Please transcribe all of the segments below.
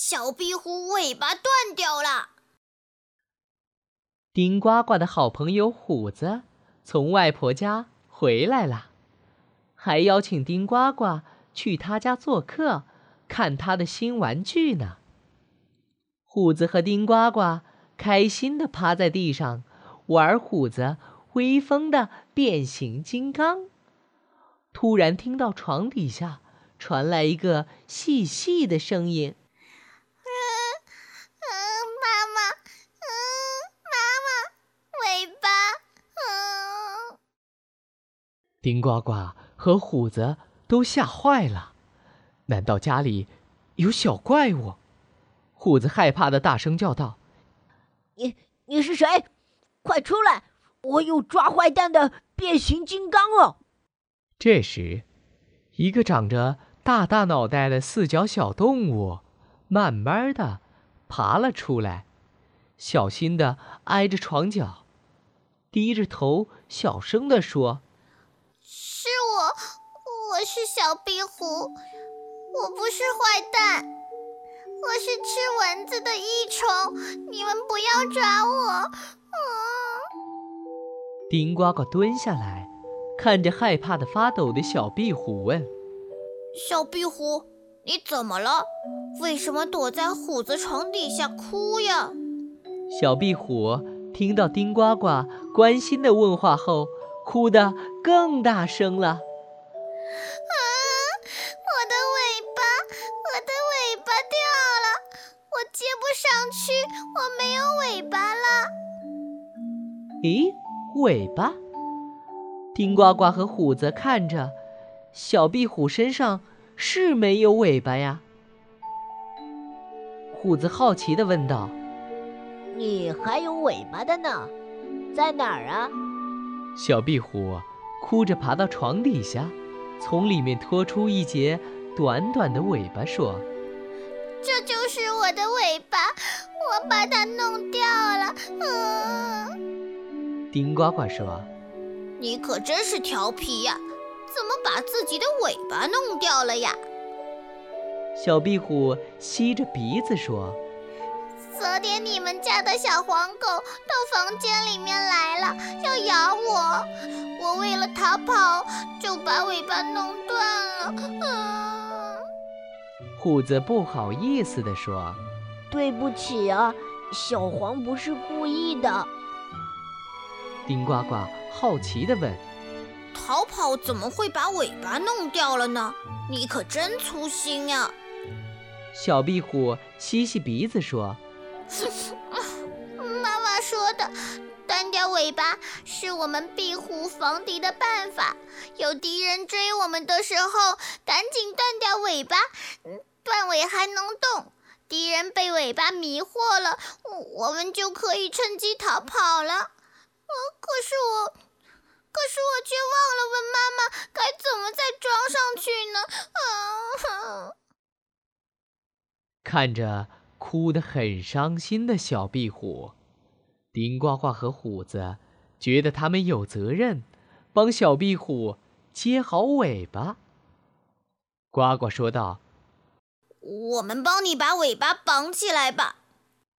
小壁虎尾巴断掉了。丁呱呱的好朋友虎子从外婆家回来了，还邀请丁呱呱去他家做客，看他的新玩具呢。虎子和丁呱呱开心地趴在地上玩虎子威风的变形金刚。突然听到床底下传来一个细细的声音。丁呱呱和虎子都吓坏了，难道家里有小怪物？虎子害怕的大声叫道：“你你是谁？快出来！我有抓坏蛋的变形金刚哦！”这时，一个长着大大脑袋的四脚小动物慢慢的爬了出来，小心的挨着床角，低着头小声的说。我我是小壁虎，我不是坏蛋，我是吃蚊子的益虫，你们不要抓我！嗯。丁呱呱蹲下来，看着害怕的发抖的小壁虎，问：“小壁虎，你怎么了？为什么躲在虎子床底下哭呀？”小壁虎听到丁呱呱关心的问话后，哭得更大声了。啊！我的尾巴，我的尾巴掉了，我接不上去，我没有尾巴了。咦，尾巴？丁呱呱和虎子看着，小壁虎身上是没有尾巴呀。虎子好奇地问道：“你还有尾巴的呢，在哪儿啊？”小壁虎哭着爬到床底下。从里面拖出一截短短的尾巴，说：“这就是我的尾巴，我把它弄掉了。”嗯。丁呱呱说：“你可真是调皮呀，怎么把自己的尾巴弄掉了呀？”小壁虎吸着鼻子说。昨天你们家的小黄狗到房间里面来了，要咬我。我为了逃跑，就把尾巴弄断了。啊虎子不好意思地说：“对不起啊，小黄不是故意的。”丁呱呱好奇地问：“逃跑怎么会把尾巴弄掉了呢？你可真粗心呀！”小壁虎吸吸鼻子说。妈妈说的，断掉尾巴是我们壁虎防敌的办法。有敌人追我们的时候，赶紧断掉尾巴，断尾还能动。敌人被尾巴迷惑了，我们就可以趁机逃跑了。可是我，可是我却忘了问妈妈该怎么再装上去呢？啊！看着。哭得很伤心的小壁虎，丁呱呱和虎子觉得他们有责任帮小壁虎接好尾巴。呱呱说道：“我们帮你把尾巴绑起来吧。”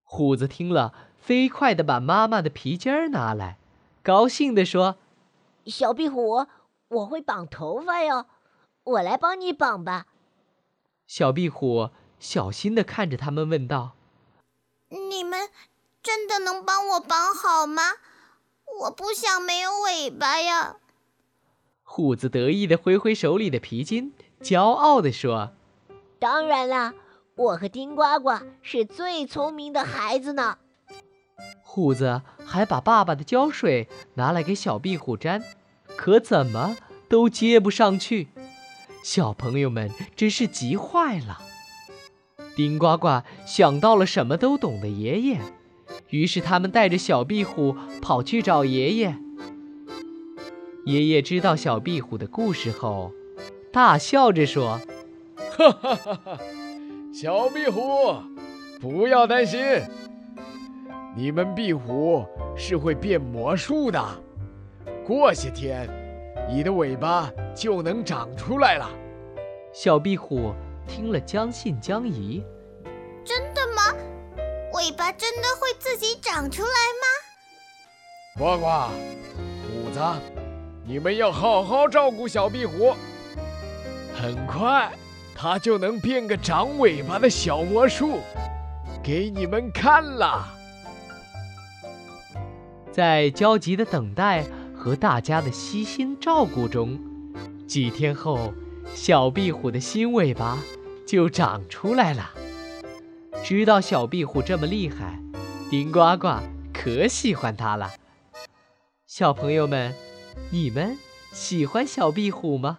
虎子听了，飞快地把妈妈的皮筋儿拿来，高兴地说：“小壁虎，我会绑头发哟，我来帮你绑吧。”小壁虎。小心地看着他们，问道：“你们真的能帮我绑好吗？我不想没有尾巴呀。”虎子得意地挥挥手里的皮筋，骄傲地说：“当然啦，我和丁呱呱是最聪明的孩子呢。”虎子还把爸爸的胶水拿来给小壁虎粘，可怎么都接不上去。小朋友们真是急坏了。丁呱呱想到了什么都懂的爷爷，于是他们带着小壁虎跑去找爷爷。爷爷知道小壁虎的故事后，大笑着说：“哈哈哈哈小壁虎，不要担心，你们壁虎是会变魔术的，过些天，你的尾巴就能长出来了。”小壁虎。听了将信将疑，真的吗尾巴真的会自己长出来吗？呱呱，虎子，你们要好好照顾小壁虎，很快它就能变个长尾巴的小魔术，给你们看啦！在焦急的等待和大家的悉心照顾中，几天后，小壁虎的新尾巴就长出来了。知道小壁虎这么厉害，丁呱呱可喜欢它了。小朋友们，你们喜欢小壁虎吗？